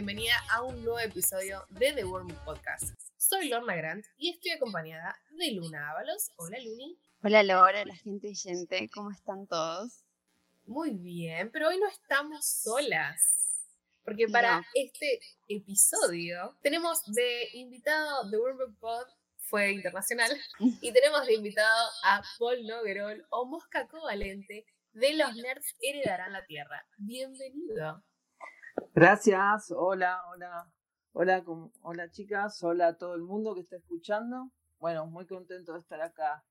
bienvenida a un nuevo episodio de The Worm Podcast. Soy Lorna Grant y estoy acompañada de Luna Ábalos. Hola Luni. Hola Laura, la gente oyente, ¿cómo están todos? Muy bien, pero hoy no estamos solas. Porque para este episodio tenemos de invitado The Worm Pod, fue internacional, y tenemos de invitado a Paul Noguerol o Mosca Covalente de Los Nerds Heredarán la Tierra. Bienvenido. Gracias, hola, hola, hola, hola chicas, hola a todo el mundo que está escuchando. Bueno, muy contento de estar acá.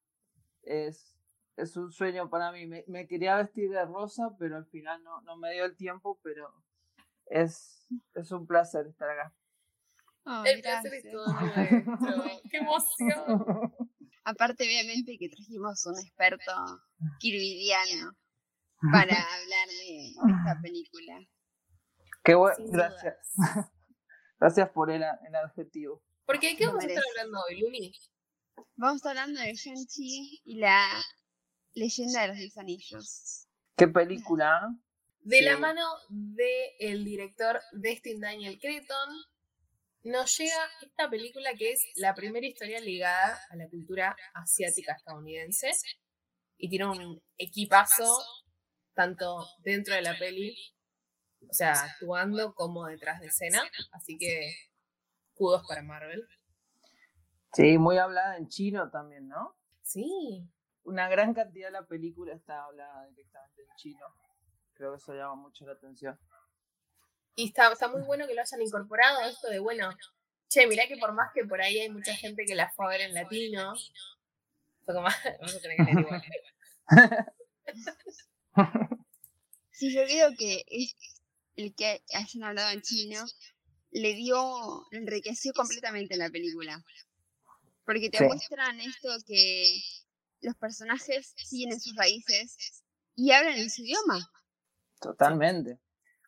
Es, es un sueño para mí. Me, quería vestir de rosa, pero al final no, no me dio el tiempo, pero es, es un placer estar acá. el placer es todo nuestro. ¡Qué emoción! Aparte, obviamente, que trajimos un experto kirvidiano para hablar de esta película. Qué bueno, gracias. gracias por el, adjetivo. ¿Por qué? ¿Qué vamos a estar hablando hoy, Luni? Vamos a estar hablando de Shang-Chi y la leyenda de los diez anillos. ¿Qué película? De la mano del director Destin Daniel Cretton, nos llega esta película que es la primera historia ligada a la cultura asiática estadounidense y tiene un equipazo tanto dentro de la peli o sea, actuando como detrás de escena, así que kudos para Marvel. Sí, muy hablada en chino también, ¿no? Sí. Una gran cantidad de la película está hablada directamente en chino. Creo que eso llama mucho la atención. Y está, está muy bueno que lo hayan incorporado esto de, bueno, che, mirá que por más que por ahí hay mucha gente que la fue a ver en latino, fue como, vamos a tener que leer igual. Sí, yo creo que el que hayan hablado en chino, le dio, enriqueció completamente la película. Porque te muestran esto que los personajes siguen sus raíces y hablan en su idioma. Totalmente.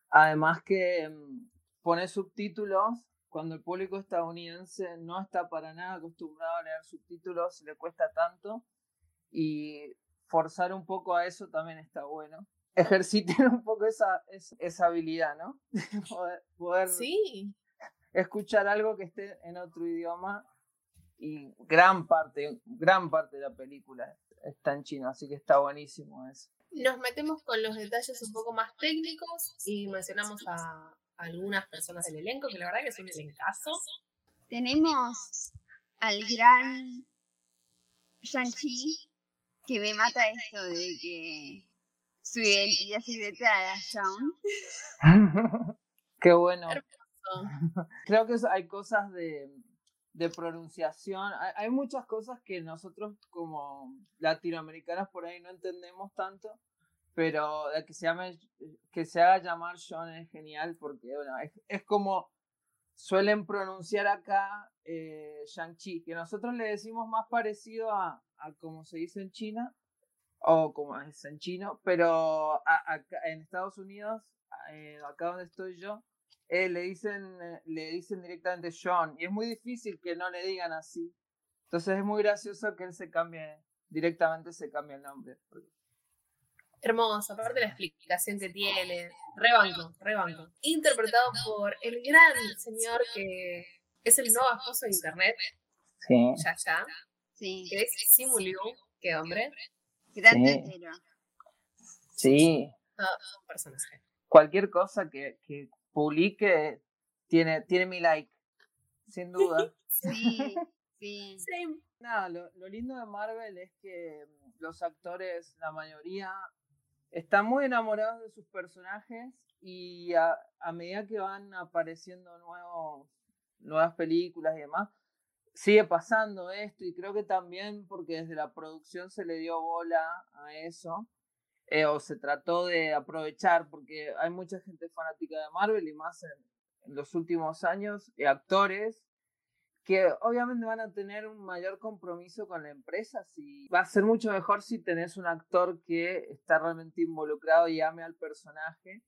Además que mm, pone subtítulos cuando el público estadounidense no está para nada acostumbrado a leer subtítulos, le cuesta tanto. Y forzar un poco a eso también está bueno ejerciten un poco esa, esa, habilidad, ¿no? poder, sí. escuchar algo que esté en otro idioma y gran parte, gran parte de la película está en chino, así que está buenísimo eso. Nos metemos con los detalles un poco más técnicos y mencionamos a algunas personas del elenco, que la verdad que es un elencazo. Tenemos al gran Shang-Chi, que me mata esto de que su identidad secreta de Sean. Qué bueno. Creo que hay cosas de, de pronunciación. Hay, muchas cosas que nosotros como latinoamericanos por ahí no entendemos tanto, pero que se llame, que se haga llamar Sean es genial porque bueno, es, como suelen pronunciar acá eh, Shang-Chi, que nosotros le decimos más parecido a, a como se dice en China, o como es en chino, pero en Estados Unidos, eh, acá donde estoy yo, eh, le, dicen, eh, le dicen directamente John, y es muy difícil que no le digan así. Entonces es muy gracioso que él se cambie, directamente se cambie el nombre. Hermoso, aparte de la explicación que tiene, rebanco, rebanco. Interpretado por el gran señor que es el nuevo esposo de internet. Sí. Ya, ya. Sí. Que es Simu qué hombre. Grande sí. Sí. Cualquier cosa que, que, publique tiene, tiene mi like, sin duda. sí, sí. Nada, lo, lindo de Marvel es que mm, los actores, la mayoría, están muy enamorados de sus personajes y a, a medida que van apareciendo nuevos, nuevas películas y demás, sigue pasando esto y creo que también porque desde la producción se le dio bola a eso eh, o se trató de aprovechar porque hay mucha gente fanática de Marvel y más en, los últimos años, y actores que obviamente van a tener un mayor compromiso con la empresa. Si, va a ser mucho mejor si tenés un actor que está realmente involucrado y ame al personaje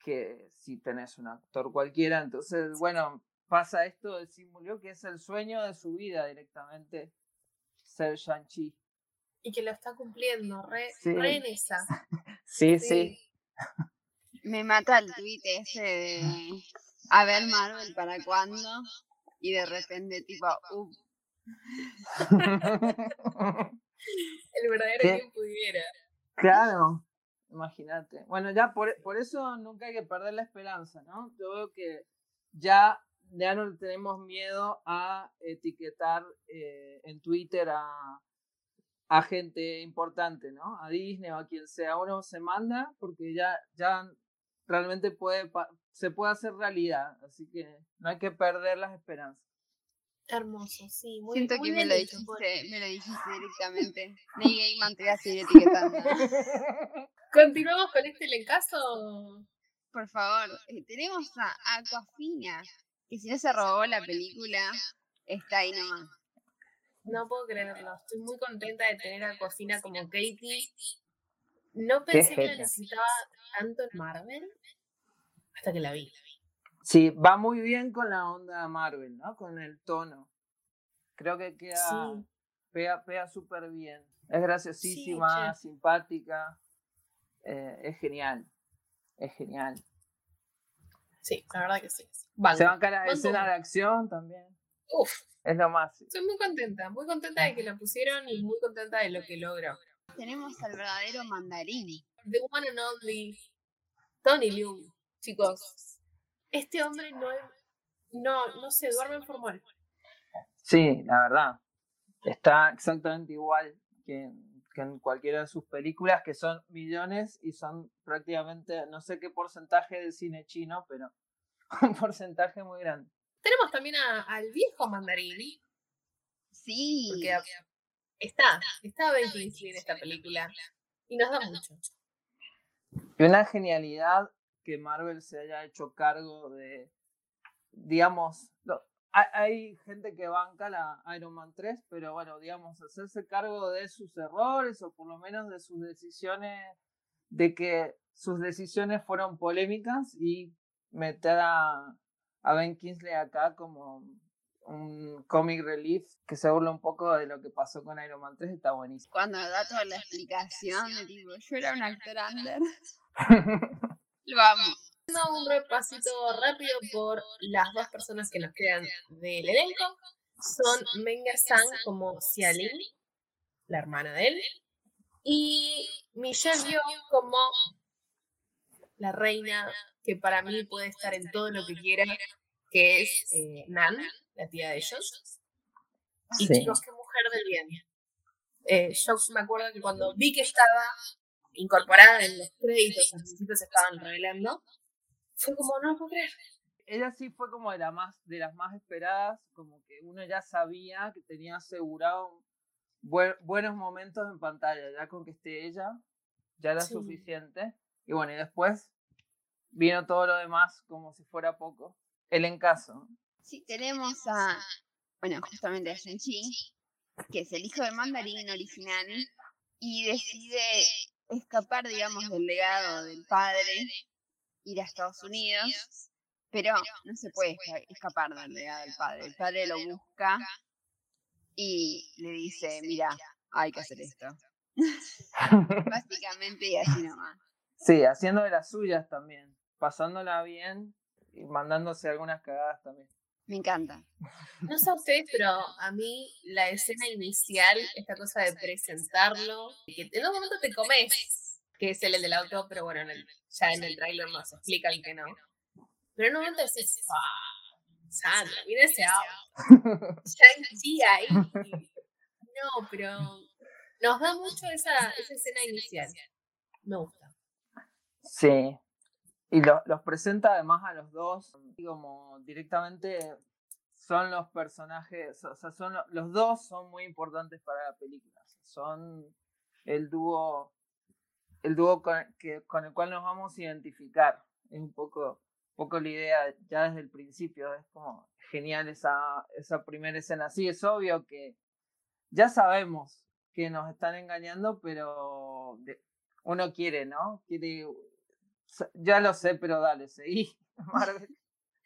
que si tenés un actor cualquiera. Entonces, bueno, pasa esto de Simulio, que es el sueño de su vida directamente, ser Shang-Chi. Y que lo está cumpliendo, re, en esa. sí, sí, Me mata el tweet ese de a ver Marvel para cuándo y de repente tipo, uh. El verdadero quien pudiera. Claro, imagínate. Bueno, ya por, por, eso nunca hay que perder la esperanza, ¿no? Yo veo que ya, ya no tenemos miedo a etiquetar eh, en Twitter a, a gente importante, ¿no? A Disney o a quien sea. Uno se manda porque ya, ya realmente puede, se puede hacer realidad. Así que no hay que perder las esperanzas. Hermoso, sí. Muy, Siento que me lo, dijiste, me lo dijiste directamente. Neil Gaiman te voy a seguir etiquetando. ¿Continuamos con este lencazo? Por favor, eh, tenemos a Aquafina, que si no se robó la película, está ahí nomás. No puedo creerlo. Estoy muy contenta de tener a Aquafina como Katie. No pensé que la necesitaba tanto en Marvel hasta que la vi. Sí, va muy bien con la onda Marvel, ¿no? Con el tono. Creo que queda, pega, pega súper bien. Es graciosísima, simpática. Eh, es genial. Es genial. Sí, la verdad que sí. Se van a la escena de acción también. Uf. Es lo más. Estoy muy contenta, muy contenta de que la pusieron y muy contenta de lo que logró. Tenemos al verdadero mandarín. The one and only Tony Liu, chicos. Este hombre no, no, no se duerme en formal. Sí, la verdad. Está exactamente igual que, que en cualquiera de sus películas, que son millones y son prácticamente, no sé qué porcentaje de cine chino, pero un porcentaje muy grande. Tenemos también al viejo mandarín. Sí. Porque está, está Ben Kingsley en esta película. Y nos da mucho. Y una genialidad que Marvel se haya hecho cargo de, digamos, hay, gente que banca la Iron Man 3, pero bueno, digamos, hacerse cargo de sus errores o por lo menos de sus decisiones, de que sus decisiones fueron polémicas y meter a, a Ben Kingsley acá como un comic relief que se burla un poco de lo que pasó con Iron Man 3, está buenísimo. Cuando da toda la explicación de tipo, yo era un actor under. Lo amo. Un repasito rápido por las dos personas que nos quedan del elenco. Son Menga San como Xialin, la hermana de él, y Michelle Yeoh como la reina que para mí puede estar en todo lo que quiera, que es eh, Nan, la tía de ellos. Y chicos, qué mujer del bien. Eh, yo me acuerdo que cuando vi que estaba incorporada en los créditos, al principio se estaban revelando, fue como, no puedo creer. Ella sí fue como de, la más, de las más esperadas, como que uno ya sabía que tenía asegurado buenos momentos en pantalla, ya con que esté ella, ya era suficiente. Y bueno, y después vino todo lo demás como si fuera poco. El encaso. Sí, tenemos a, bueno, justamente a Shang-Chi, que es el hijo del mandarín original, y decide escapar, digamos, del legado del padre, ir a Estados Unidos, pero no se puede escapar del legado del padre. El padre lo busca y le dice, mira, hay que hacer esto. Básicamente y así nomás. Sí, haciendo de las suyas también pasándola bien y mandándose algunas cagadas también. Me encanta. No sé a ustedes, pero a mí la escena inicial, esta cosa de presentarlo, que en un momento te comes, que es el del auto, pero bueno, ya en el trailer nos explican que no. Pero en un momento decís, ¡ah! Sandra, mira ese auto. Ya ahí. No, pero nos da mucho esa, esa escena inicial. Me gusta. Sí, y los presenta además a los dos como directamente son los personajes, o sea, son los dos son muy importantes para la película. Son el dúo, el dúo con, que, con el cual nos vamos a identificar. Es un poco, poco la idea ya desde el principio. Es como genial esa, esa primera escena. Sí, es obvio que ya sabemos que nos están engañando, pero uno quiere, ¿no? Quiere ya lo sé, pero dale, seguí, Marvel.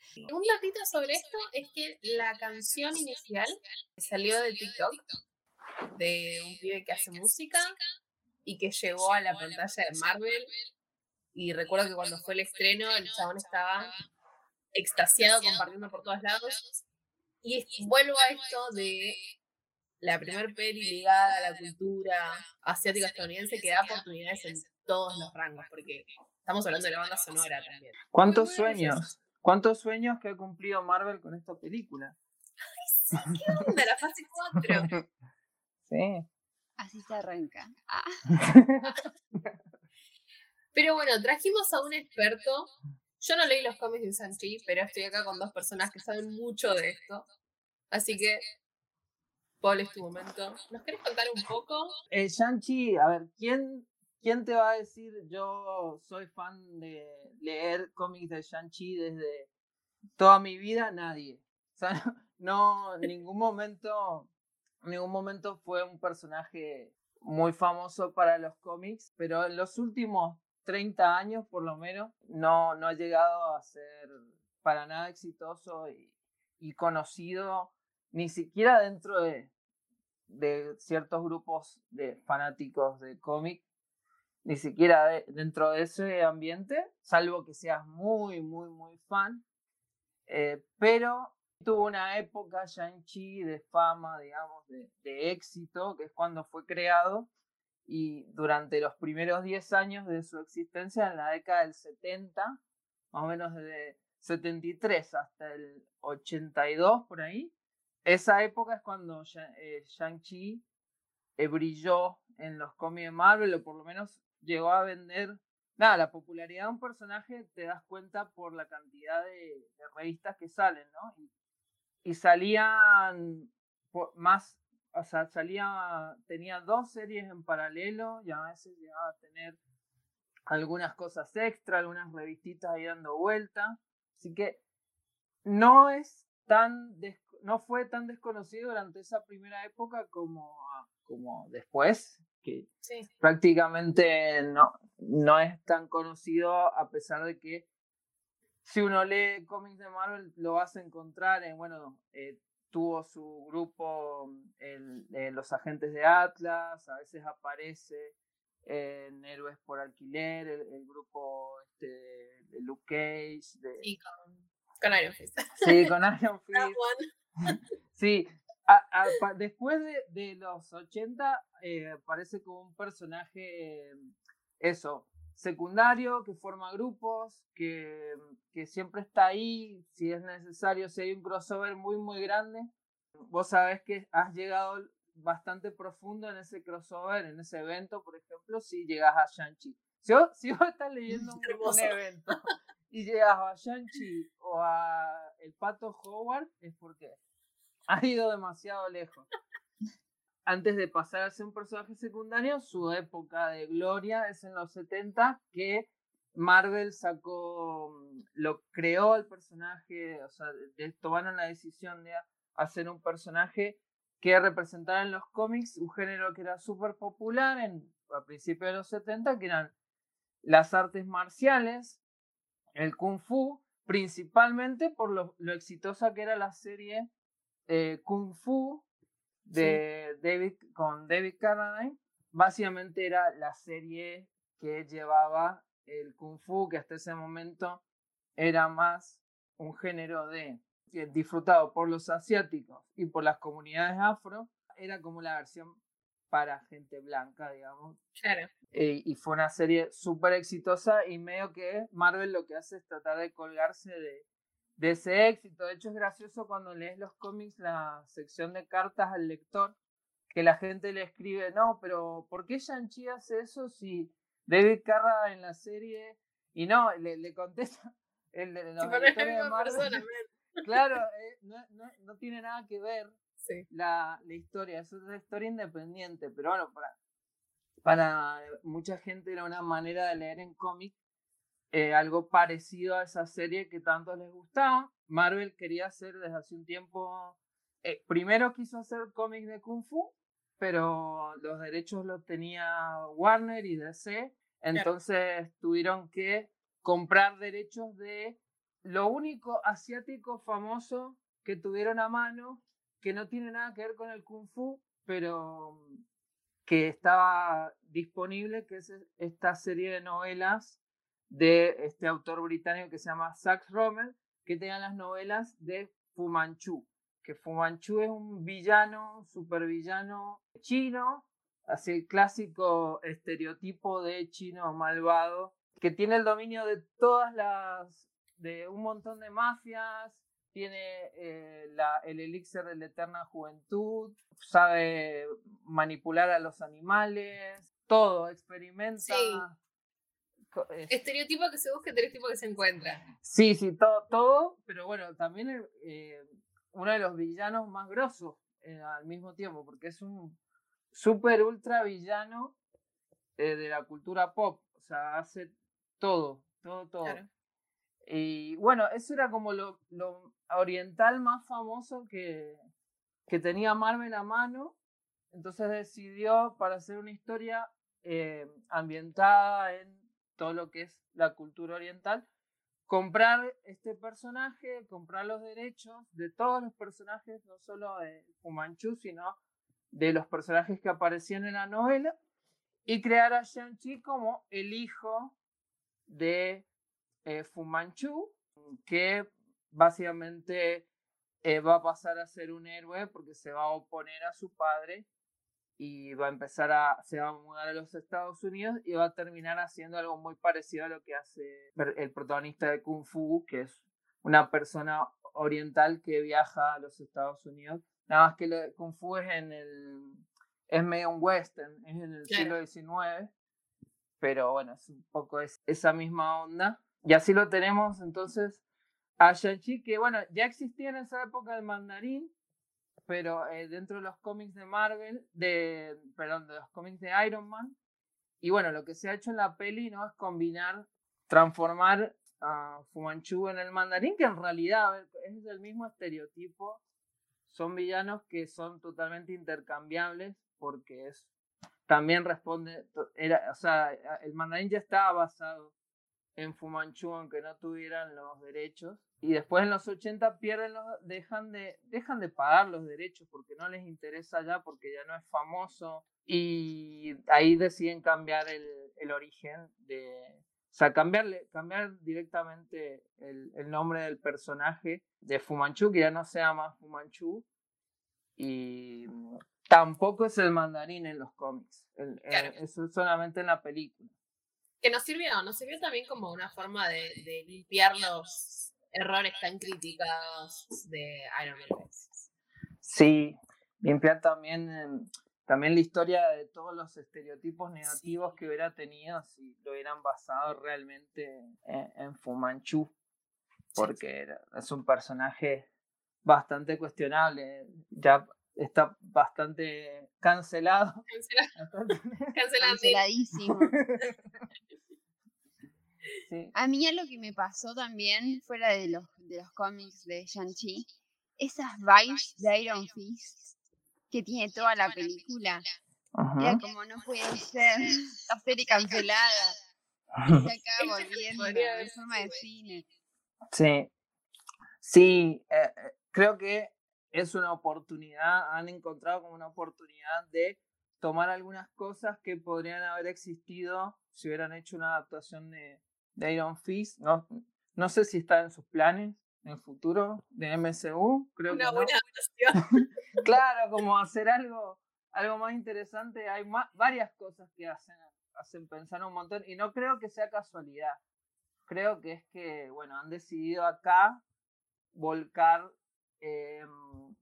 Un datito sobre esto es que la canción inicial salió de TikTok, de un pibe que hace música y que llegó a la pantalla de Marvel. Y recuerdo que cuando fue el estreno, el chabón estaba extasiado compartiendo por todos lados. Y vuelvo a esto de la primer peli ligada a la cultura asiática estadounidense que da oportunidades en todos los rangos, porque estamos hablando de la banda sonora también. ¿Cuántos sueños? ¿Cuántos sueños que ha cumplido Marvel con esta película? Ay, sí, ¿qué onda? La fase 4. sí. Así se arranca. Ah. Pero bueno, trajimos a un experto. Yo no leí los cómics de Sanchi, pero estoy acá con dos personas que saben mucho de esto. Así que, Paul, es tu momento. ¿Nos querés contar un poco? Eh, Shang-Chi, a ver, ¿quién, ¿quién te va a decir yo soy fan de leer cómics de Shang-Chi desde toda mi vida? Nadie. O sea, no, en ningún momento, en ningún momento fue un personaje muy famoso para los cómics, pero en los últimos 30 años por lo menos, no, no ha llegado a ser para nada exitoso y, conocido, ni siquiera dentro de, ciertos grupos de fanáticos de cómic, ni siquiera dentro de ese ambiente, salvo que seas muy, muy, muy fan. Eh, pero tuvo una época Shang-Chi de fama, digamos, de, éxito, que es cuando fue creado, y durante los primeros 10 años de su existencia, en la década del 70, más o menos desde 73 hasta el 82 por ahí, esa época es cuando eh, Shang-Chi eh, brilló en los cómics de Marvel, o por lo menos llegó a vender. Nada, la popularidad de un personaje te das cuenta por la cantidad de, revistas que salen, ¿no? Y salían más o sea, salía, tenía dos series en paralelo y a veces llegaba a tener algunas cosas extra, algunas revistitas ahí dando vuelta. Así que no es tan, no fue tan desconocido durante esa primera época como, como después, que prácticamente no, no es tan conocido a pesar de que si uno lee cómics de Marvel lo vas a encontrar en, bueno, eh, tuvo su grupo, el, los agentes de Atlas, a veces aparece en Héroes por Alquiler, el, grupo este, de Luke Cage. De... Y con, Iron Fist. Sí, con Iron Fist. sí, después de, los 80 eh, aparece como un personaje, eso, secundario, que forma grupos, que, que, siempre está ahí, si es necesario, si hay un crossover muy, muy grande. Vos sabés que has llegado bastante profundo en ese crossover, en ese evento, por ejemplo, si llegas a Shang-Chi. Si, si, vos estás leyendo un, evento y llegas a Shang-Chi o a el Pato Howard, es porque has ido demasiado lejos antes de pasar a ser un personaje secundario, su época de gloria es en los 70 que Marvel sacó, mm, lo creó el personaje, o sea, tomaron la decisión de hacer un personaje que representara en los cómics un género que era súper popular en, a principios de los 70, que eran las artes marciales, el kung fu, principalmente por lo, exitosa que era la serie eh, Kung Fu de David con David Carradine. Básicamente era la serie que llevaba el kung fu, que hasta ese momento era más un género de disfrutado por los asiáticos y por las comunidades afro, era como la versión para gente blanca, digamos. Claro. Eh, y fue una serie súper exitosa y medio que Marvel lo que hace es tratar de colgarse de, de ese éxito. De hecho, es gracioso cuando lees los cómics, la sección de cartas al lector, que la gente le escribe, no, pero ¿por qué Shang-Chi hace eso si David Carra en la serie... Y no, le, le contesta el de, los de Marvel. claro, eh, no, no, no, tiene nada que ver la, la, historia, es una historia independiente, pero bueno, para, para mucha gente era una manera de leer en cómic eh, algo parecido a esa serie que tanto les gustaba. Marvel quería hacer desde hace un tiempo, eh, primero quiso hacer cómics de Kung Fu, pero los derechos los tenía Warner y DC, entonces tuvieron que comprar derechos de lo único asiático famoso que tuvieron a mano, que no tiene nada que ver con el Kung Fu, pero que estaba disponible, que es esta serie de novelas de este autor británico que se llama Sax Romer, que tenían las novelas de Fu Manchu, que Fu Manchu es un villano, supervillano chino, así el clásico estereotipo de chino malvado, que tiene el dominio de todas las, de un montón de mafias, tiene eh, la, el elixir de la eterna juventud, sabe manipular a los animales, todo, experimenta. Estereotipo que se busca, estereotipo que se encuentra. Sí, sí, todo, todo pero bueno, también eh, uno de los villanos más grosos eh, al mismo tiempo, porque es un super ultra villano de la cultura pop, o sea, hace todo, todo, todo. Y bueno, eso era como lo, lo oriental más famoso que, que, tenía Marvel a mano. Entonces decidió, para hacer una historia eh, ambientada en todo lo que es la cultura oriental, comprar este personaje, comprar los derechos de todos los personajes, no solo de Fumanchu, sino de los personajes que aparecían en la novela, y crear a Shang-Chi como el hijo de eh, Fu Manchu, que básicamente eh, va a pasar a ser un héroe porque se va a oponer a su padre y va a empezar a, se va a mudar a los Estados Unidos y va a terminar haciendo algo muy parecido a lo que hace el protagonista de Kung Fu, que es una persona oriental que viaja a los Estados Unidos. Nada más que lo de Kung Fu es en el, es medio un western, es en el siglo XIX, pero bueno, es un poco esa misma onda. Y así lo tenemos entonces a Shang-Chi, que bueno, ya existía en esa época el mandarín, pero eh, dentro de los cómics de Marvel, de, perdón, de los cómics de Iron Man. Y bueno, lo que se ha hecho en la peli no es combinar, transformar a Fu Manchu en el mandarín, que en realidad es el mismo estereotipo. Son villanos que son totalmente intercambiables porque es también responde, era, o sea, el mandarín ya estaba basado en Fumanchu aunque no tuvieran los derechos. Y después en los 80 pierden los, dejan de, dejan de pagar los derechos porque no les interesa ya, porque ya no es famoso. Y ahí deciden cambiar el, el origen de. O sea, cambiarle, cambiar directamente el, el nombre del personaje de Fumanchu, que ya no sea más Fumanchu. Y tampoco es el mandarín en los cómics. eso es solamente en la película que nos sirvió, nos sirvió también como una forma de, limpiar los errores tan criticados de Iron Man. Sí, limpiar también, em, también la historia de todos los estereotipos negativos que hubiera tenido si lo hubieran basado realmente en, Fumanchu, porque es un personaje bastante cuestionable. Ya está bastante cancelado. Canceladísimo. A mí lo que me pasó también, fuera de los, de los cómics de Shang-Chi, esas vibes de Iron Fist que tiene toda la película. Era como no puede ser la serie cancelada. Se acaba volviendo de forma de cine. Sí. Sí, eh, eh, creo que es una oportunidad, han encontrado como una oportunidad de tomar algunas cosas que podrían haber existido si hubieran hecho una adaptación de, de Iron Fist. No, no sé si está en sus planes en el futuro de MCU. Creo una buena claro, como hacer algo, algo más interesante. Hay varias cosas que hacen, hacen pensar un montón y no creo que sea casualidad. Creo que es que, bueno, han decidido acá volcar eh,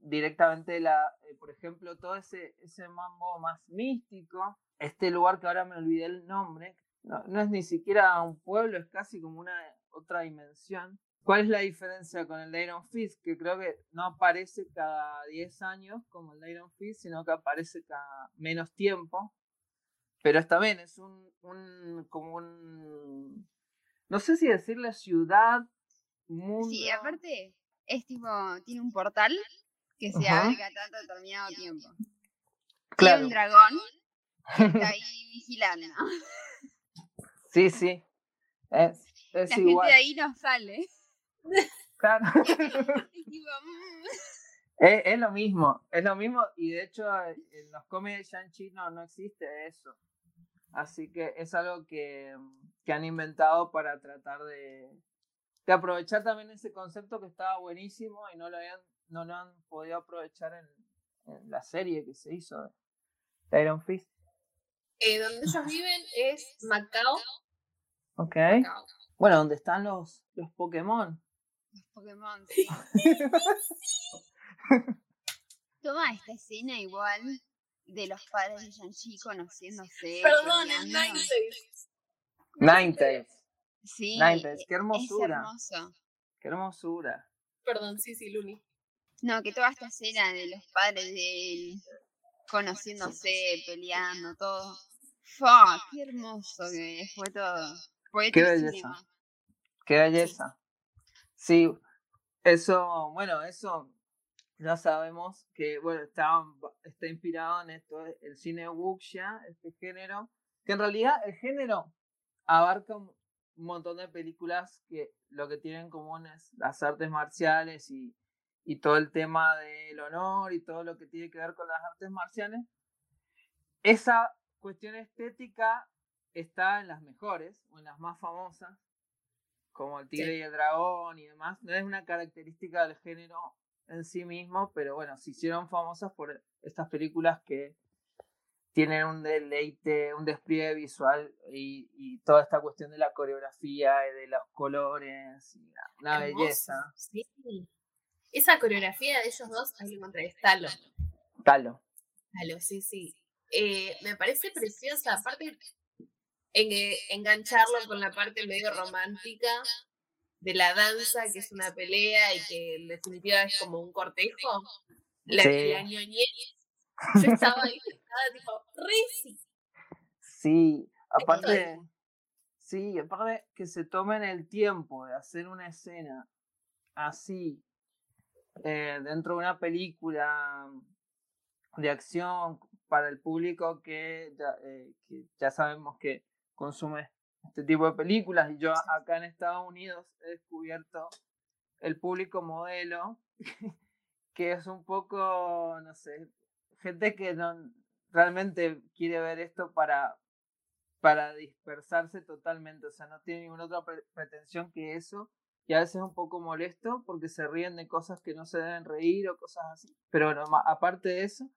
directamente la, eh, por ejemplo, todo ese, ese mambo más místico, este lugar que ahora me olvidé el nombre, no, no, es ni siquiera un pueblo, es casi como una otra dimensión. ¿Cuál es la diferencia con el Iron Fist? Que creo que no aparece cada 10 años como el Iron Fist, sino que aparece cada menos tiempo. Pero está bien, es un, un como un, no sé si decirle ciudad, mundo. Sí, aparte, es tipo, tiene un portal que se abre cada determinado tiempo. Claro. Tiene un dragón que está ahí vigilando. Sí, sí. Es, es La igual. gente de ahí no sale. Claro. Mm. es, es, lo mismo, es lo mismo y de hecho en los cómics de Shang-Chi no, no existe eso. Así que es algo que, que han inventado para tratar de, que aprovechar también ese concepto que estaba buenísimo y no lo, habían, no lo han podido aprovechar en, la serie que se hizo de Iron Fist. Eh, donde ellos viven es Macao. Ok. Bueno, donde están los, los Pokémon. Los Pokémon, sí. Toma esta escena igual de los padres de Shang-Chi conociéndose. Perdón, el Ninetales. Ninetales. Sí. Ninetales, qué hermosura. hermoso. Qué hermosura. Perdón, sí, sí, Luni. No, que toda esta escena de los padres de él conociéndose, peleando, todo. ¡Fuck! ¡Qué hermoso que fue todo! ¡Qué belleza! ¡Qué belleza! Sí, eso, bueno, eso ya sabemos que, bueno, está, está inspirado en esto, el cine wuxia, este género, que en realidad el género abarca un montón de películas que lo que tienen en común es las artes marciales y, y todo el tema del honor y todo lo que tiene que ver con las artes marciales. Esa cuestión estética está en las mejores o en las más famosas, como el tigre y el dragón y demás. No es una característica del género en sí mismo, pero bueno, se hicieron famosas por estas películas que tienen un deleite, un despliegue visual y, toda esta cuestión de la coreografía y de los colores, y una, belleza. Sí. Esa coreografía de ellos dos, ahí lo encontré, es Talo. Talo. Talo, sí, sí. Eh, me parece preciosa, aparte en, engancharlo con la parte medio romántica de la danza, que es una pelea y que en definitiva es como un cortejo, la, sí. la yo estaba ahí estaba tipo, re sí. aparte, sí, aparte que se tomen el tiempo de hacer una escena así, eh, dentro de una película de acción para el público que eh, que ya sabemos que consume este tipo de películas. Y yo acá en Estados Unidos he descubierto el público modelo, que es un poco, no sé, gente que no realmente quiere ver esto para, para dispersarse totalmente, o sea, no tiene ninguna otra pretensión que eso. Y a veces es un poco molesto porque se ríen de cosas que no se deben reír o cosas así. Pero bueno, aparte de eso,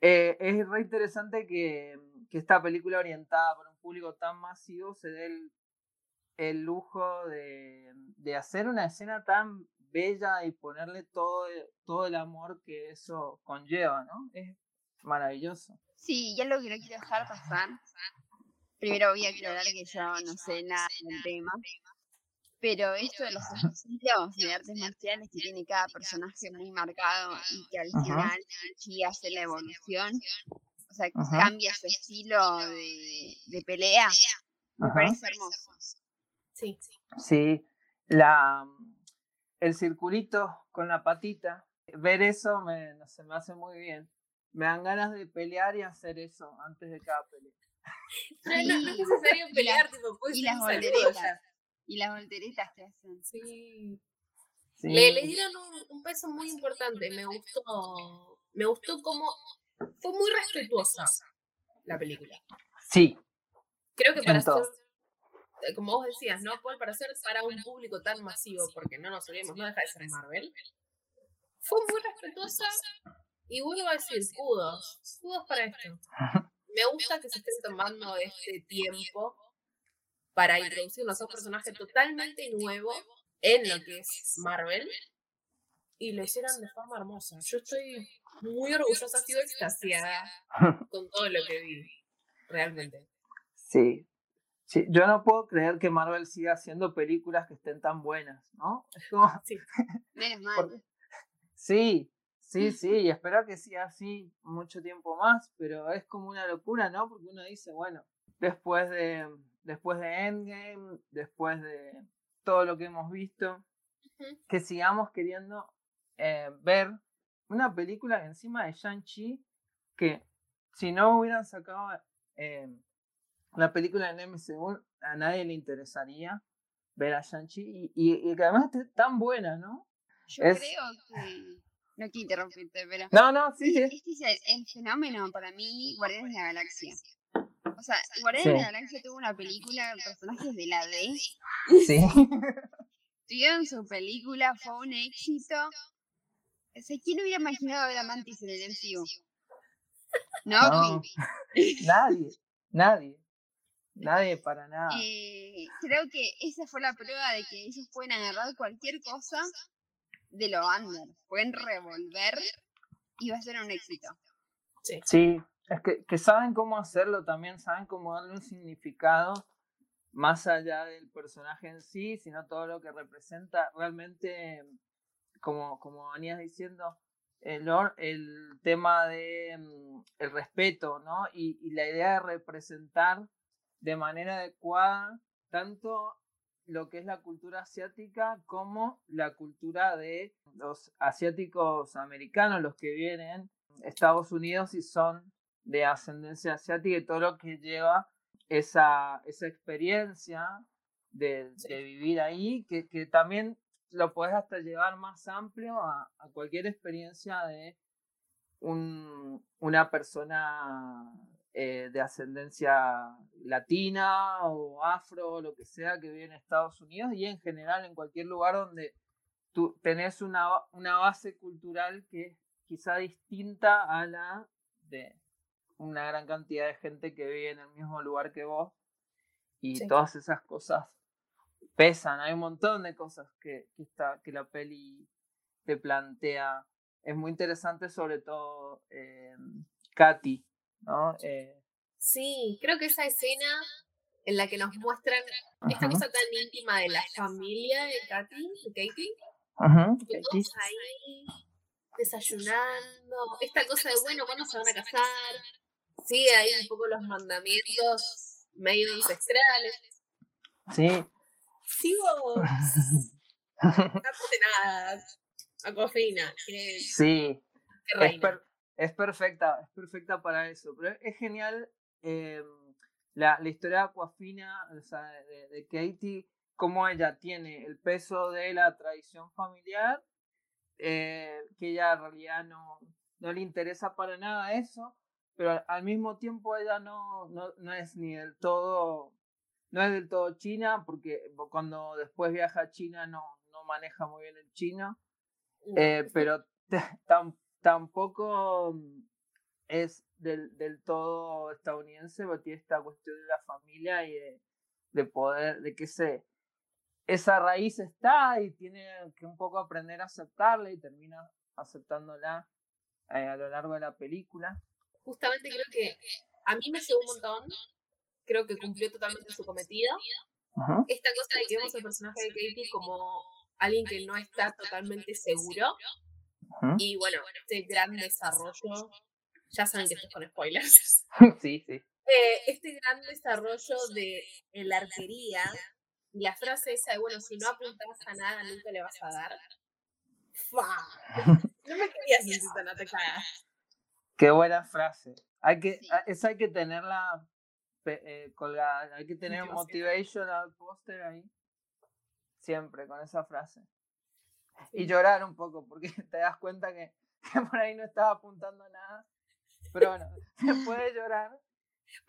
eh, es re interesante que, que, esta película orientada por público tan masivo se dé el, lujo de, de, hacer una escena tan bella y ponerle todo, todo el amor que eso conlleva, ¿no? Es maravilloso. Sí, ya lo que no quiero dejar pasar. Primero voy a aclarar que yo no sé nada del tema. Pero esto de los estilos de artes marciales que tiene cada personaje muy marcado y que al final sí hace la evolución, o sea, cambia su estilo de, de pelea, me parece hermoso. Sí. Sí, la, el circulito con la patita, ver eso me, no me hace muy bien. Me dan ganas de pelear y hacer eso antes de cada pelea. no, no, es necesario pelear, tipo, y las volteretas. Y las volteretas que hacen. Sí. Le, le, dieron un, un, peso muy importante. Me gustó. Me gustó cómo fue muy respetuosa la película. Sí. Creo que para ser, eh, como vos decías, ¿no? Para ser para un público tan masivo, porque no nos olvidemos, no deja de ser Marvel, fue muy respetuosa y vuelvo a decir, kudos, kudos para esto. Me gusta que se estén tomando este tiempo para introducirnos a un personaje totalmente nuevo en lo que es Marvel y lo hicieron de forma hermosa. Yo estoy muy orgullosa, ha sido extasiada con todo lo que vi, realmente. Sí. sí. Yo no puedo creer que Marvel siga haciendo películas que estén tan buenas, ¿no? Es como... Sí, menos mal. Sí, sí, sí, y espero que siga así mucho tiempo más, pero es como una locura, ¿no? Porque uno dice, bueno, después de, después de Endgame, después de todo lo que hemos visto, que sigamos queriendo eh, ver una película encima de Shang-Chi que si no hubieran sacado eh, la película en MCU, a nadie le interesaría ver a Shang-Chi y, que además esté tan buena, ¿no? Yo creo que... No quiero interrumpirte, pero... No, no, sí, sí. Este es el, fenómeno para mí, Guardianes de la Galaxia. O sea, Guardianes de la Galaxia tuvo una película con personajes de la D. Sí. tuvieron su película, fue un éxito. O sea, ¿quién hubiera imaginado ver a Mantis en el MCU? No, No. Nadie, nadie, nadie para nada. Eh, creo que esa fue la prueba de que ellos pueden agarrar cualquier cosa de lo under, pueden revolver y va a ser un éxito. Sí, es que, que saben cómo hacerlo también, saben cómo darle un significado más allá del personaje en sí, sino todo lo que representa realmente, como, como venías diciendo, el, el tema de mm, el respeto, ¿no? Y, y la idea de representar de manera adecuada tanto lo que es la cultura asiática como la cultura de los asiáticos americanos, los que vienen Estados Unidos y son de ascendencia asiática y todo lo que lleva esa, esa experiencia de, Sí. de vivir ahí, que, que también lo puedes hasta llevar más amplio a, a cualquier experiencia de un- una persona eh, de ascendencia latina o afro o lo que sea que vive en Estados Unidos y en general en cualquier lugar donde tú tenés una, una base cultural que es quizá distinta a la de una gran cantidad de gente que vive en el mismo lugar que vos y Sí. todas esas cosas pesan, hay un montón de cosas que, que, esta- que la peli te plantea. Es muy interesante sobre todo eh, Katy, ¿no? Eh, Sí, creo que esa escena en la que nos muestran esta cosa tan íntima de la familia de Katy, de Katie, que Katy. todos ahí desayunando, esta cosa de, bueno, ¿cuándo se van a casar? Sí, hay un poco los mandamientos medio ancestrales. Sí. Sigo nada a que, Sí, que es, per- es perfecta, es perfecta para eso. Pero es genial eh, la, la historia de Aquafina, o sea, de, de Katie, cómo ella tiene el peso de la tradición familiar, eh, que ella en realidad no, no le interesa para nada eso, pero al, mismo tiempo ella no, no, no es ni del todo, no es del todo china, porque cuando después viaja a China no, no maneja muy bien el chino. Eh, pero tam- tampoco mm, es del, del todo estadounidense, porque tiene esta cuestión de la familia y de, de poder, de que se, esa raíz está y tiene que un poco aprender a aceptarla y termina aceptándola eh, a lo largo de la película. Justamente creo que a mí me llegó un montón, creo que cumplió totalmente su cometido. Esta cosa de que vemos el personaje de Katie como alguien que no está totalmente seguro y bueno, este gran desarrollo, ya saben que esto es con spoilers, Sí, sí. Eh, este gran desarrollo de el arquería y la frase esa de bueno, si no apuntas a nada nunca le vas a dar. ¡Fua! No me quería sentir tan atacada. Qué buena frase. Hay que, Sí. a- esa hay que tenerla eh, colgada, hay que tener un Motivacional. motivational poster ahí. Siempre con esa frase. Y llorar un poco, porque te das cuenta que, que por ahí no estás apuntando a nada. Pero bueno, se puede llorar.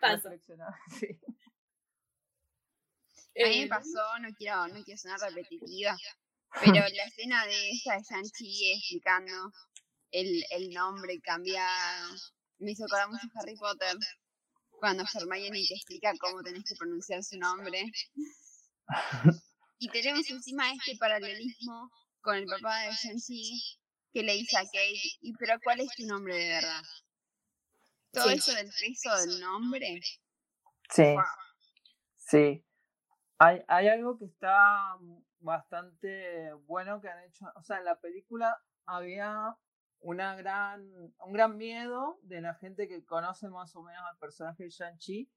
Reflexionar, sí. A mí Eh, me pasó, no quiero, no quiero sonar repetitiva, pero la escena de esta de Shang-Chi explicando el, el nombre cambiado me hizo acordar mucho Harry Potter cuando Hermione te explica cómo tenés que pronunciar su nombre. Y tenemos encima este paralelismo con el papá de Shang-Chi que le dice a Kate, ¿y pero cuál es tu nombre de verdad? Todo Sí. eso del peso del nombre. Sí, sí. Hay, hay algo que está bastante bueno que han hecho. O sea, en la película había una gran, un gran miedo de la gente que conoce más o menos al personaje de Shang-Chi,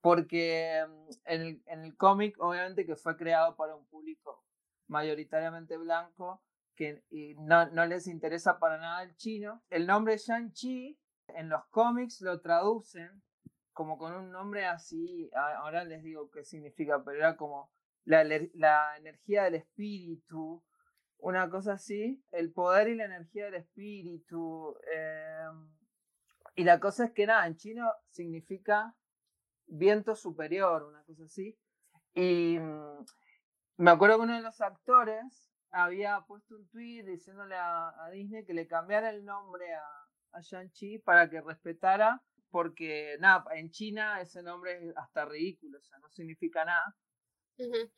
porque mm, en el, en el cómic, obviamente, que fue creado para un público mayoritariamente blanco, que y no, no les interesa para nada el chino. El nombre Shang-Chi en los cómics lo traducen como con un nombre así, ahora les digo qué significa, pero era como la, la energía del espíritu, una cosa así, el poder y la energía del espíritu. em, y la cosa es que nada, en chino significa viento superior, una cosa así. Y, mm, me acuerdo que uno de los actores había puesto un tweet diciéndole a, Disney que le cambiara el nombre a, a Shang-Chi para que respetara, porque nada, en China ese nombre es hasta ridículo, o sea, no significa nada.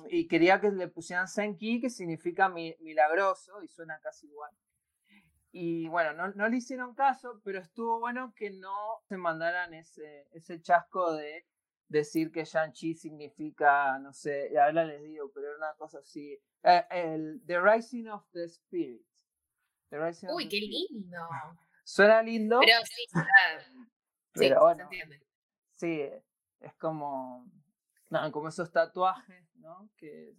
Y quería que le pusieran Senki, que significa milagroso, y suena casi igual. Y bueno, no, no, le hicieron caso, pero estuvo bueno que no se mandaran ese, ese chasco de decir que Shang-Chi significa, no sé, ahora les digo, pero era una cosa así. Eh, el, the Rising of the Spirit. Uy, qué lindo. Suena lindo. Pero sí, pero sí, bueno, sí, es como, no, como esos tatuajes, ¿no? Que,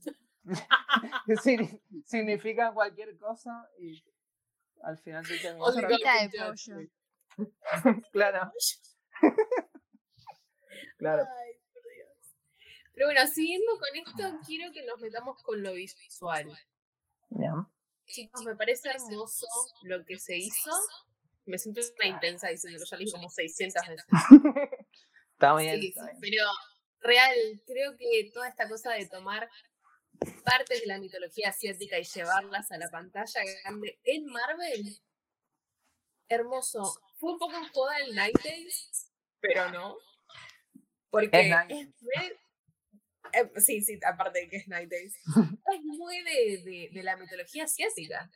significan cualquier cosa y al final te terminas. de pollo. claro. claro. Ay, por Dios. Pero bueno, siguiendo con esto, quiero que nos metamos con lo visual. Chicos, me parece hermoso lo que se hizo. Me siento una intensa diciéndolo, ya lo dije como 600 veces. está bien. Pero real, creo que toda esta cosa de tomar partes de la mitología asiática y llevarlas a la pantalla grande en Marvel, hermoso. Fue un poco en joda el Night Days, pero no. Porque es, eh, sí, sí, aparte de que es Night Days. es muy de, de, la mitología asiática.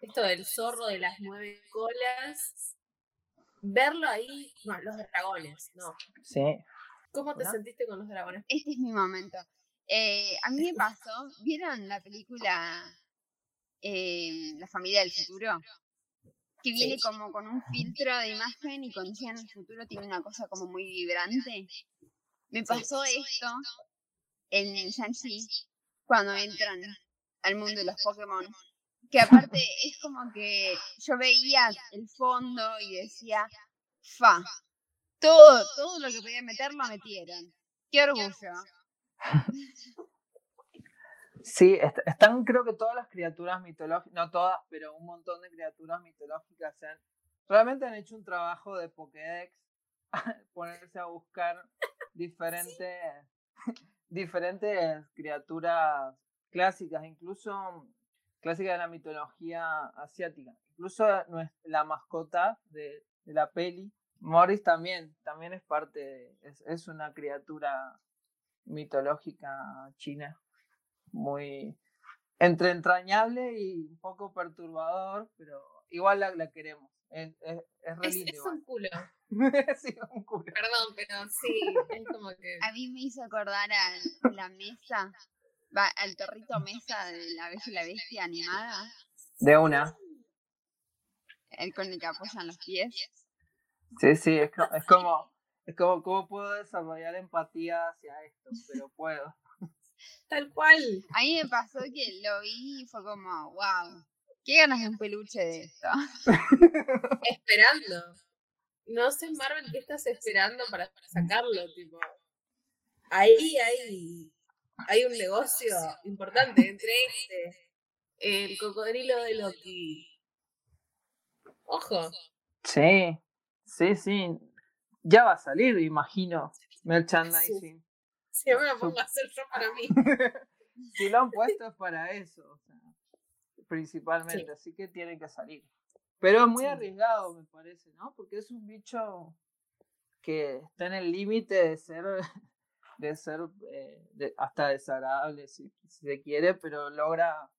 Esto del zorro de las nueve colas. Verlo ahí, bueno, los dragones, ¿no? Sí. ¿Cómo te sentiste con los dragones? Este es mi momento. Eh, a mí me pasó, ¿vieron la película eh, La familia del futuro? Que viene como con un filtro de imagen y cuando llega en el futuro tiene una cosa como muy vibrante. Me pasó esto en Shang-Chi cuando entran al mundo de los Pokémon. Que aparte es como que yo veía el fondo y decía, fa, todo, todo lo que podía meter lo metieron. Qué orgullo. Sí, están creo que todas las criaturas mitológicas, no todas, pero un montón de criaturas mitológicas han, realmente han hecho un trabajo de Pokédex, ponerse a buscar diferentes, diferentes criaturas clásicas, incluso clásicas de la mitología asiática. Incluso la mascota de, la peli, Morris también, también es parte, es, es una criatura mitológica china, muy entre entrañable y un poco perturbador, pero igual la, queremos. Es, es, es, un culo. sí, un culo. Perdón, pero sí, es como que... A mí me hizo acordar a la mesa, va, al torrito mesa de la Bella y la Bestia animada. De una. El con el que apoyan los pies. Sí, sí, es, es como es como, ¿cómo puedo desarrollar empatía hacia esto? Pero puedo. Tal cual. A mí me pasó que lo vi y fue como, wow, qué ganas de un peluche de esto. Esperando. No sé, Marvel, ¿qué estás esperando para sacarlo? Tipo, ahí hay, hay un negocio importante entre este, el cocodrilo de Loki. Ojo. Sí, sí, sí. Ya va a salir, imagino, merchandising. Si me lo pongo a hacer yo para mí. si lo han puesto es para eso, o sea, principalmente, así que tiene que salir. Pero es muy arriesgado, me parece, ¿no? Porque es un bicho que está en el límite de ser, de ser eh, hasta desagradable, si, se quiere, pero logra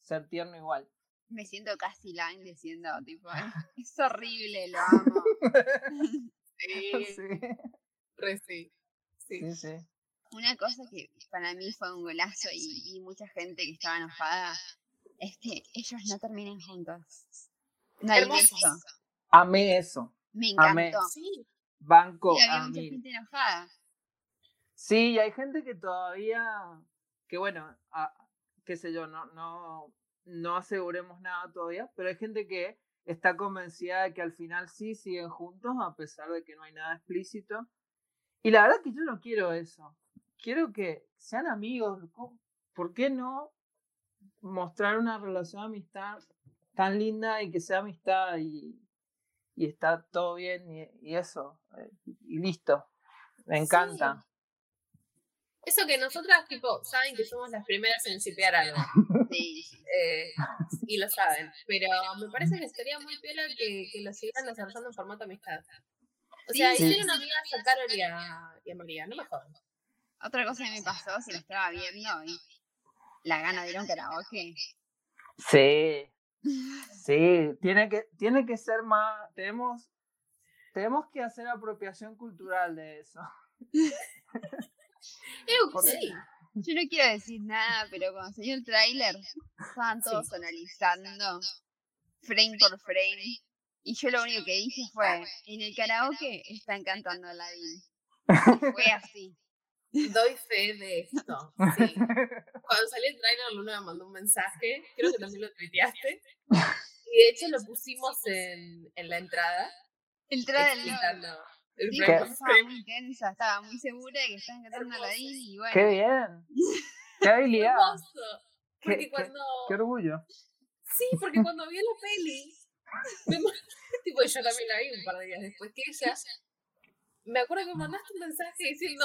ser tierno igual. Me siento casi line diciendo, tipo, es horrible, lo amo. Sí. Sí. Sí. Una cosa que para mí fue un golazo y, mucha gente que estaba enojada es que ellos no terminen juntos. No hay eso. Amé eso. Me encantó. Sí. Banco. Y había mucha gente enojada. Sí, y hay gente que todavía, que bueno, qué sé yo, no, no, no aseguremos nada todavía, pero hay gente que está convencida de que al final sí siguen juntos a pesar de que no hay nada explícito. Y la verdad que yo no quiero eso. Quiero que sean amigos. ¿Por qué no mostrar una relación de amistad tan linda y que sea amistad y, y está todo bien y, eso? Eh, y listo. Me encanta. Eso que nosotras, tipo, saben que somos las primeras en shipear algo. Sí, sí. eh, y lo saben. Pero me parece que estaría muy piola que, que lo siguieran desarrollando en formato amistad. O sea, Sí. hicieron amigas a Carol y a, y a María, no me jodan. Otra cosa que me pasó, si lo estaba viendo y la gana de ir a un karaoke. Sí, sí, tiene que, tiene que ser más, tenemos, tenemos que hacer apropiación cultural de eso. Eu, sí. Yo no quiero decir nada, pero cuando salió el tráiler, estaban todos analizando frame por frame. Y yo lo único que dije fue, en el karaoke están cantando Aladdin. Y Fue así. Doy fe de esto. Sí. Cuando salió el trailer, Luna me mandó un mensaje. Creo que también lo tuiteaste. Y de hecho lo pusimos en, en la entrada. Explicando el Sí, frame porque por estaba muy tensa, estaba muy segura de que estaban cantando Hermoso. Aladdin y bueno. ¡Qué bien! ¡Qué habilidad! Hermoso. Qué- Porque qué- cuando. ¡Qué orgullo! Sí, porque cuando vi la peli. me tipo, yo también la vi un par de días después que ella. Me acuerdo que me mandaste un mensaje diciendo.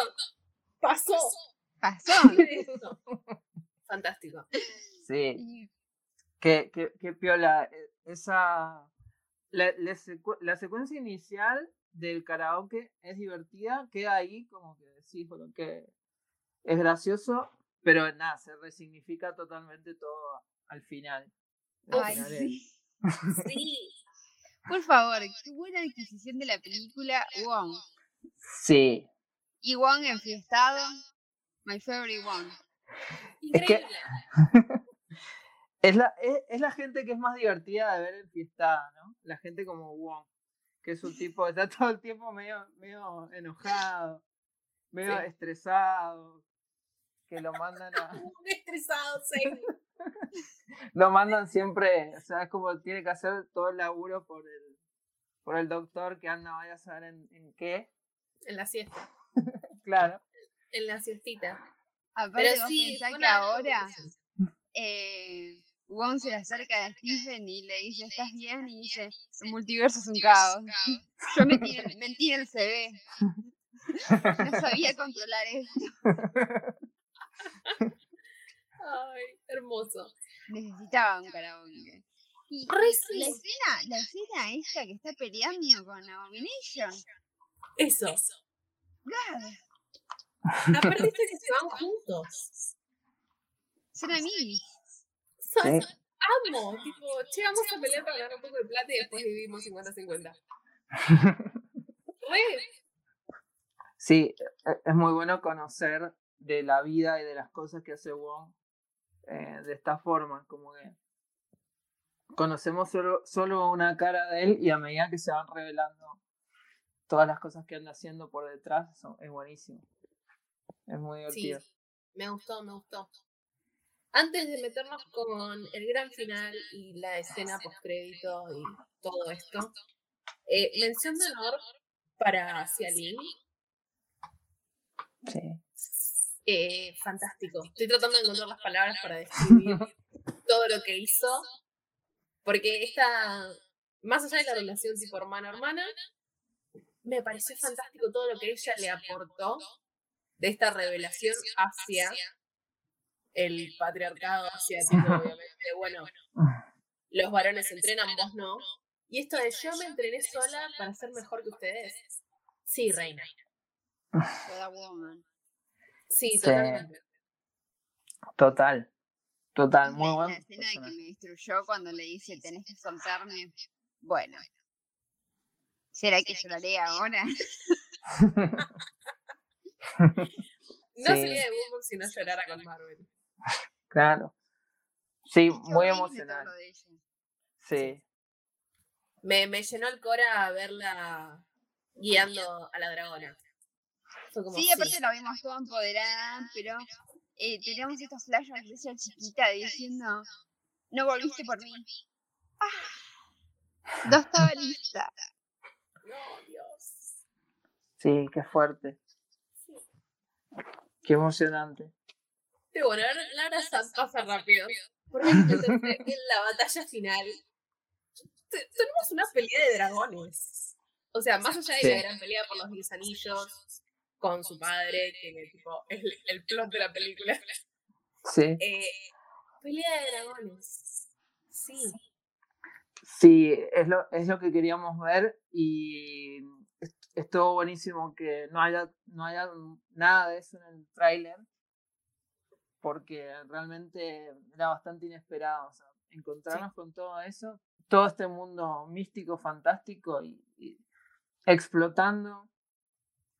Pasó. Pasó. Fantástico. Sí, qué, qué, qué piola. eh, Esa, la, la secu- la secuencia inicial del karaoke es divertida, queda ahí como que decís, bueno, que es gracioso, pero nada, se resignifica totalmente todo al final. Al Ay, final es- sí. Sí. Por favor, qué buena adquisición de la película Wong. Sí, Y Wong enfiestado, my favorite Wong. Es que- Increíble. Es la, es, es la gente que es más divertida de ver enfiestada, ¿no? La gente como Wong, que es un tipo que está todo el tiempo medio, medio enojado, medio Sí. estresado, que lo mandan a, estresado, sí. lo mandan siempre, o sea, es como tiene que hacer todo el laburo por el, por el doctor que anda, vaya a saber en, en qué, En la siesta. claro. En la siestita. Aparte Pero vos sí, pensás que ahora eh, Wong se acerca a Stephen y le dice, ¿estás bien? Y dice, el multiverso es un caos. Yo mentí en el CV. No sabía controlar eso. Ay, hermoso. Necesitaba un karaoke. Y la escena, la escena esta que está peleando con Abomination. Eso. God, Aparte que se van juntos. son amigos. Sí. Amo. Tipo, che, vamos a pelear para ganar un poco de plata y después vivimos 50-50. Re. Sí, e- es muy bueno conocer de la vida y de las cosas que hace Wong eh, de esta forma, como que conocemos solo, solo una cara de él y a medida que se van revelando todas las cosas que anda haciendo por detrás, eso es buenísimo. Es muy Sí, divertido. me gustó, me gustó. Antes de meternos con el gran final y la escena postcrédito y todo esto, eh, mención de honor para Xialin. Sí. Eh, fantástico. Estoy tratando de encontrar las palabras para describir todo lo que hizo. Porque esta, más allá de la relación tipo hermano-hermana, me pareció fantástico todo lo que ella le aportó de esta revelación hacia el patriarcado asiático, obviamente. Bueno, los varones entrenan, vos no. Y esto de yo me entrené sola para ser mejor que ustedes. Sí, reina. Toda woman. Sí, totalmente. Total. Total, muy la, buen la escena que personaje. me destruyó cuando le dice tenés que soltarme. Bueno. ¿Será que lloraré ahora? No Sí. sería de Boombox si no llorara con Marvel. Claro. Sí, Es muy emocional. Sí. Me, me llenó el cora a verla guiando a la dragona. Como, Sí, aparte la vimos toda empoderada, pero eh, teníamos estos flashbacks de ella chiquita diciendo, no volviste por mí. Ah, no estaba lista. No, Dios. Sí, qué fuerte. Qué emocionante. Pero bueno, ahora, ahora sa- pasa rápido. Porque entonces, en la batalla final te- tenemos una pelea de dragones. O sea, más allá de Sí. la gran pelea por los 10 anillos, con su padre, que es tipo el, el plot de la película. Sí. Eh, pelea de dragones. Sí. Sí, es lo, es lo que queríamos ver y es- estuvo buenísimo que no haya, no haya nada de eso en el tráiler porque realmente era bastante inesperado. O sea, encontrarnos con todo eso, todo este mundo místico, fantástico y, y explotando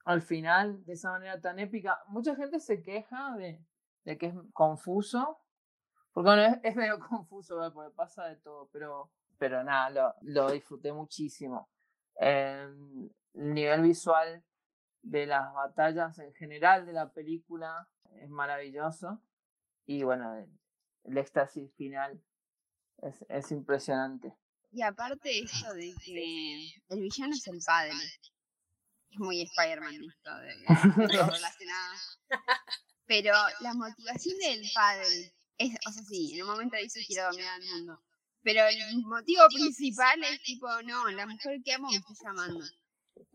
al final de esa manera tan épica. Mucha gente se queja de, de que es confuso, porque bueno, es, es medio confuso, ¿verdad? porque pasa de todo, pero, pero nada, lo, lo disfruté muchísimo. Eh, el nivel visual de las batallas en general de la película es maravilloso y bueno, el, el éxtasis final es, es impresionante. Y aparte esto de que el villano es el padre. Es muy Spider-Man esto de todo relacionado. Pero la motivación del padre es, o sea, sí, en un momento dice quiero dominar el mundo. Pero el motivo principal es tipo, no, la mujer que amo me está llamando. Y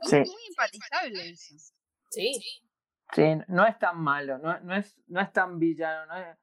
Sí. Es muy empatizable eso. Sí. Sí, no es tan malo, no, no, es, no es tan villano, no es,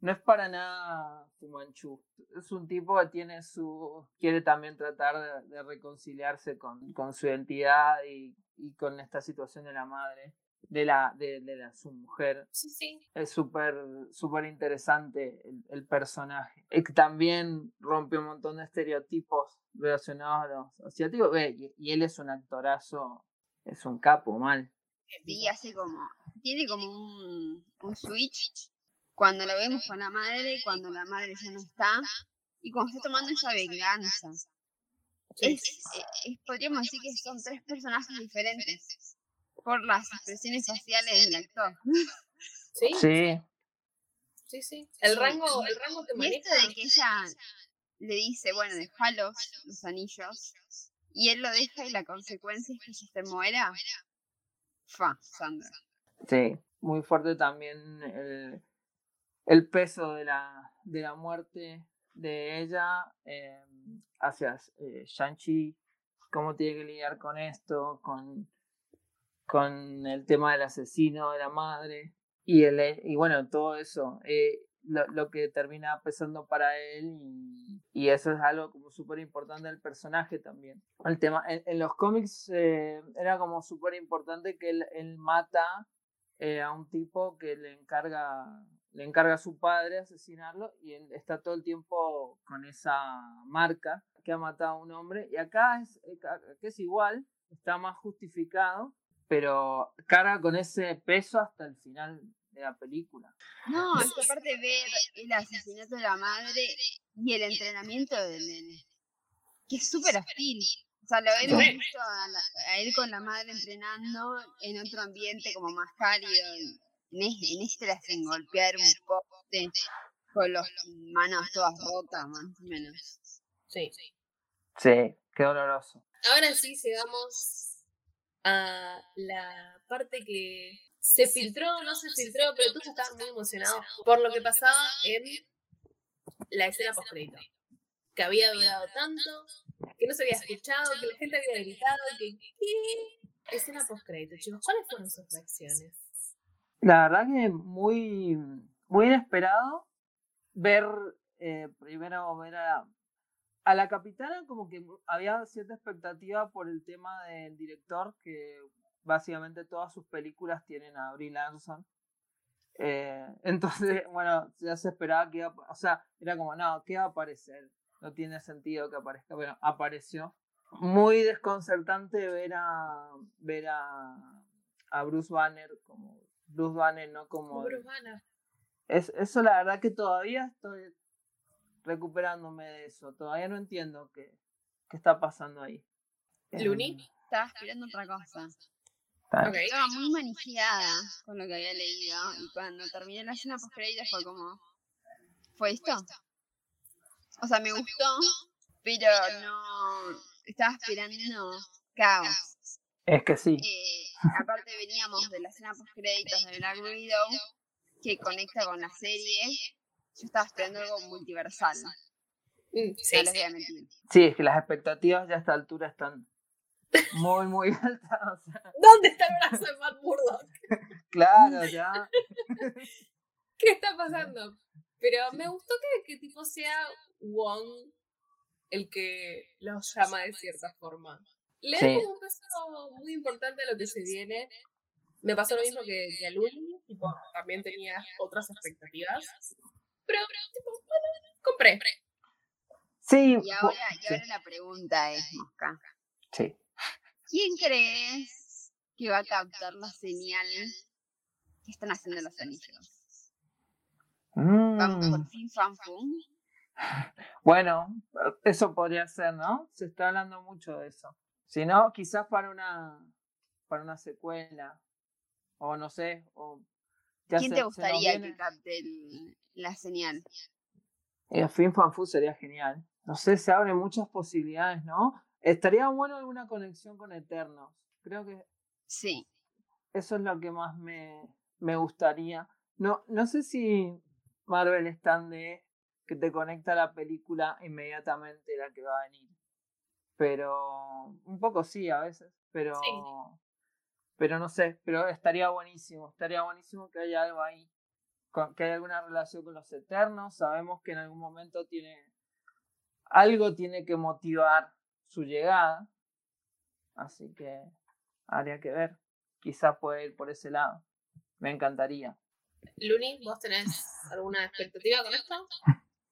no es para nada Fumanchu. Es un tipo que tiene su. quiere también tratar de, de reconciliarse con, con su identidad y, y con esta situación de la madre, de la, de, de la, su mujer. Sí, sí. Es súper súper interesante el, el personaje. Y que también rompe un montón de estereotipos relacionados a los asiáticos. Ve, Y, y él es un actorazo, es un capo, mal. Sí, hace como, tiene como un, un switch cuando lo vemos con la madre, cuando la madre ya no está, y cuando está tomando esa venganza. Es, eh, es- podríamos decir que son tres personajes diferentes por las expresiones faciales del actor. Sí, Sí, sí, sí. El rango, el rango que Y maneja. esto de que ella le dice, bueno, deja los, los anillos, y él lo deja y la consecuencia es que ella se muera. Fa, Sandra. Sí, muy fuerte también el, el peso de la, de la muerte de ella eh, hacia eh, Shang-Chi, cómo tiene que lidiar con esto, con, con el tema del asesino, de la madre, y, el, y bueno, todo eso, eh, lo, lo que termina pesando para él, y, y eso es algo como súper importante del personaje también. El tema, en, en los cómics eh, era como súper importante que él, él mata eh, a un tipo que le encarga le encarga a su padre asesinarlo y él está todo el tiempo con esa marca que ha matado a un hombre y acá es, eh, que es igual está más justificado pero carga con ese peso hasta el final de la película No, es que aparte ver el asesinato de la madre y el entrenamiento del nene, que es súper hostil. O sea, lo hemos Sí. visto a, la- a él con la madre entrenando en otro ambiente como más cálido. en este la hacen golpear un poste con las manos todas rotas, más o menos. Sí. sí qué doloroso Ahora sí llegamos a la parte que se filtró, no se filtró, pero tú estabas muy emocionado por lo que pasaba en la escena post Que había durado tanto, que no se había escuchado, que la gente había gritado, que ¿qué? Escena post chicos, ¿cuáles fueron sus reacciones? La verdad que muy, muy inesperado ver, eh, primero ver a, a la capitana como que había cierta expectativa por el tema del director, que básicamente todas sus películas tienen a Brie Larson. Eh, entonces, bueno, ya se esperaba que iba, a- o sea, era como, no, ¿qué va a aparecer? No tiene sentido que aparezca. Bueno, apareció. Muy desconcertante ver a ver a, a Bruce Banner como Bruce Banner, no como Bruce Banner. es, eso la verdad que todavía estoy recuperándome de eso. Todavía no entiendo qué, qué está pasando ahí. ¿Looney? Em, Estaba esperando otra cosa. Está- Ok. Estaba muy manejada con lo que había leído y cuando terminé la escena post fue como, ¿fue esto? O sea, me gustó, pero no estaba esperando caos. Es que sí. Eh, aparte veníamos de la escena post créditos de Black Widow que conecta con la serie. Yo estaba esperando algo multiversal. Mm, No Sí, les voy sí. a mentir. Sí, es que las expectativas ya a esta altura están muy, muy alta. ¿Dónde está el brazo de Matt Murdock? claro, ya. ¿Qué está pasando? Pero me gustó que, que tipo sea Wong el que los llama de cierta forma. Le como un peso muy importante a lo que se viene. Me pasó lo mismo que, que a Luli, tipo, también tenía otras expectativas. Pero, tipo, bueno, compré. Sí. Y ahora, y ahora la pregunta es, Mosca. Sí. ¿Quién crees que va a captar la señal que están haciendo los anillos? ¿Vamos por Mm, fin fan fun? Bueno, eso podría ser, ¿no? Se está hablando mucho de eso. Si no, quizás para una para una secuela. O no sé. O ya ¿Quién se- te gustaría que capte el- la señal? Eh, Fin Fan Fu sería genial. No sé, se abren muchas posibilidades, ¿no? Estaría bueno alguna conexión con Eternos. Creo que Sí. eso es lo que más me, me gustaría. No, no sé si Marvel es tan de que te conecta la película inmediatamente la que va a venir. Pero un poco sí a veces. Pero, pero no sé, pero estaría buenísimo. Estaría buenísimo que haya algo ahí. que haya alguna relación con los eternos. Sabemos que en algún momento tiene. Algo tiene que motivar su llegada. Así que habría que ver. Quizás puede ir por ese lado. Me encantaría. Luni, ¿vos tenés alguna expectativa con esto?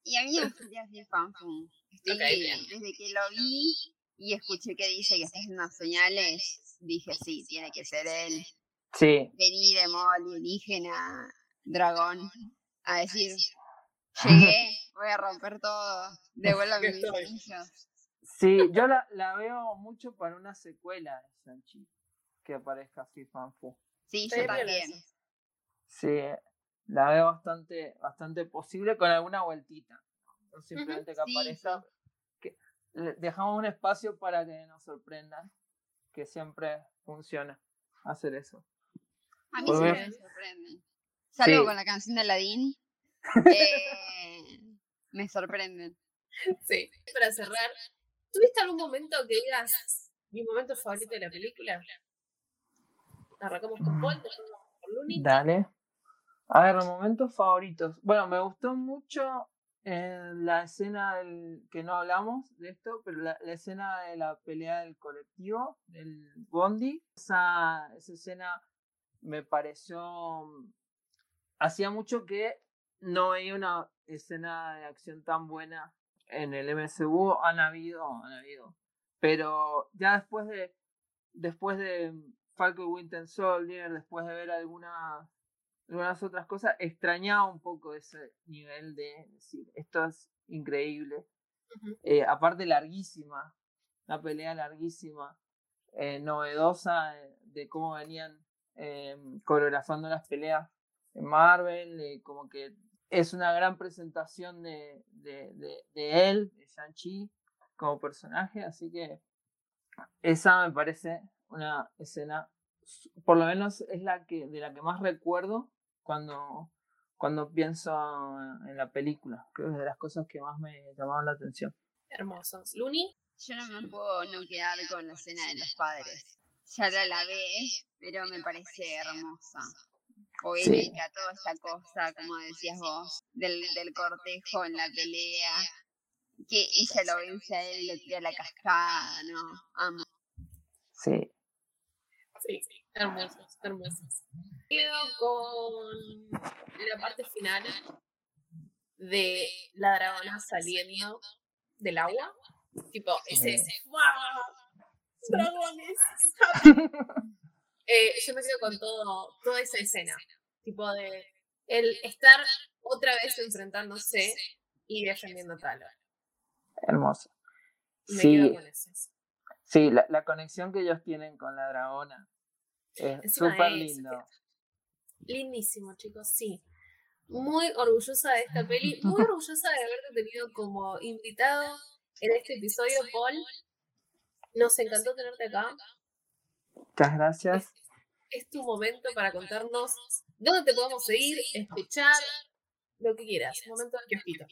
Y a mí me gustaría hacer fan fun. Estoy, Ok, bien. desde que lo vi y escuché que dice que está haciendo unas señales, dije sí, tiene que ser él. Sí, Venir de modo alienígena, dragón, a decir, llegué, voy a romper todo, devuélvame mis anillos. Sí, yo la, la veo mucho para una secuela de Sanchi. Que aparezca así Fanfu. Sí, yo también. Sí, la veo bastante, bastante posible con alguna vueltita. No simplemente que Sí, aparezca. Que dejamos un espacio para que nos sorprendan. Que siempre funciona hacer eso. A mí siempre me sorprenden. Salvo Sí. con la canción de Aladdin. eh, me sorprenden. Sí. Para cerrar, ¿tuviste algún momento que digas mi momento favorito de la película? Arrancamos con Paul, terminamos con Luni. Dale. A ver, momentos favoritos. Bueno, me gustó mucho eh, la escena del, que no hablamos de esto, pero la, la escena de la pelea del colectivo, del Bondi. Esa, esa escena me pareció. mm, Hacía mucho que no veía una escena de acción tan buena en el MCU. Han habido, han habido. Pero ya después de. Después de Falcon y Winter Soldier, después de ver algunas algunas otras cosas, extrañaba un poco ese nivel de decir, esto es increíble. Eh, aparte larguísima, una pelea larguísima, eh, novedosa de, de cómo venían eh, coreografando las peleas en Marvel, eh, como que es una gran presentación de, de, de, de él, de Shang-Chi, como personaje, así que esa me parece una escena, por lo menos es la que de la que más recuerdo cuando, cuando pienso en la película. Creo que es de las cosas que más me llamaron la atención. Hermosos. Luni, Yo no me puedo no quedar con la escena de los padres. Ya la lavé, pero me parece hermosa. Poética, toda esta cosa, como decías vos, del, del cortejo en la pelea. Que ella lo vence a él, le tira la cascada, ¿no? Amo. Sí, sí, hermosos, hermosos. Quedo con la parte final de la dragona saliendo del agua. Tipo, ese, Sí. ese ¡wow! ¡Dragones! Eh, yo me quedo con todo, toda esa escena. Tipo de el estar otra vez enfrentándose y defendiendo a Talon. hermoso. Me Sí, quedo con eso. sí la, la conexión que ellos tienen con la dragona es súper lindo. Lindísimo, chicos, sí. Muy orgullosa de esta peli, muy orgullosa de haberte tenido como invitado en este episodio, Paul. Nos encantó tenerte acá. Muchas gracias. Es tu momento para contarnos dónde te podemos seguir, escuchar, lo que quieras. Momento del kiosquito.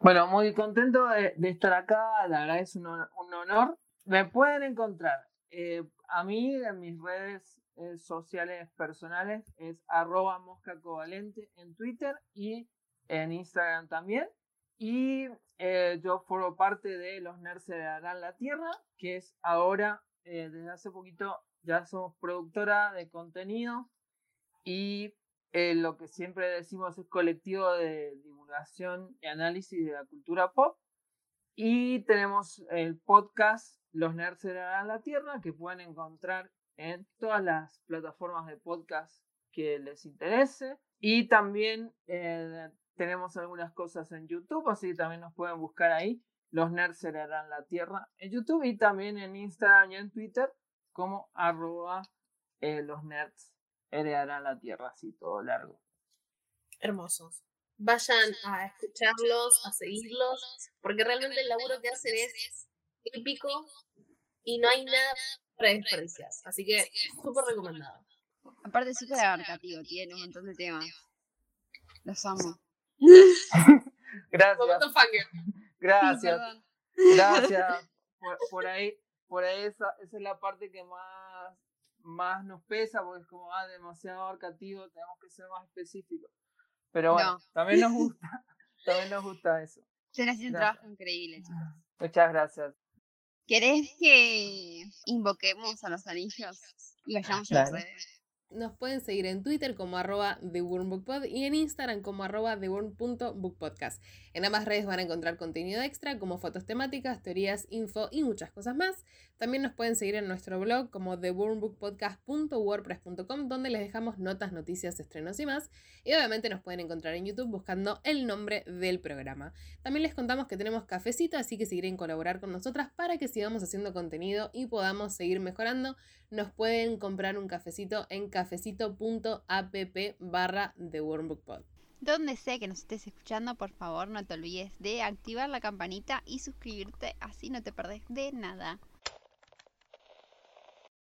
Bueno, muy contento de, de estar acá, la verdad es un, hon- un honor. Me pueden encontrar eh, a mí en mis redes eh, sociales personales es arroba mosca covalente en Twitter y en Instagram también. Y eh, yo formo parte de Los Nerds Harán la Tierra, que es ahora, desde hace poquito, ya somos productora de contenido y lo que siempre decimos es colectivo de divulgación y análisis de la cultura pop. Y tenemos el podcast Los Nerds Heredarán la Tierra, que pueden encontrar en todas las plataformas de podcast que les interese. Y también eh, tenemos algunas cosas en YouTube, así que también nos pueden buscar ahí. Los nerds heredarán la tierra en YouTube y también en Instagram y en Twitter como arroba eh, los nerds heredarán la tierra, así todo largo. Hermosos. Vayan a escucharlos, a seguirlos, porque realmente el laburo que hacen es épico y no hay nada para desperdiciar. Así que súper recomendado. Aparte, súper abarcativo, tiene un montón de temas. Los amo. Gracias. Gracias. Gracias. Por, ahí, por ahí esa, esa, es la parte que más, más nos pesa, porque es como ah, demasiado abarcativo, tenemos que ser más específicos. Pero bueno, también nos gusta, también nos gusta eso. Se hace un trabajo increíble, chicos. Muchas gracias. ¿Querés que invoquemos a los anillos y vayamos a las redes? Nos pueden seguir en Twitter como arroba TheWormBookPod y en Instagram como arroba TheWorm.bookpodcast. En ambas redes van a encontrar contenido extra como fotos temáticas, teorías, info y muchas cosas más. También nos pueden seguir en nuestro blog como TheWormBookPodcast.wordpress.com donde les dejamos notas, noticias, estrenos y más. Y obviamente nos pueden encontrar en YouTube buscando el nombre del programa. También les contamos que tenemos cafecito, así que si quieren colaborar con nosotras para que sigamos haciendo contenido y podamos seguir mejorando, nos pueden comprar un cafecito en cafecito.app barra TheWormBookPod. Donde sé que nos estés escuchando, por favor no te olvides de activar la campanita y suscribirte, así no te perdés de nada.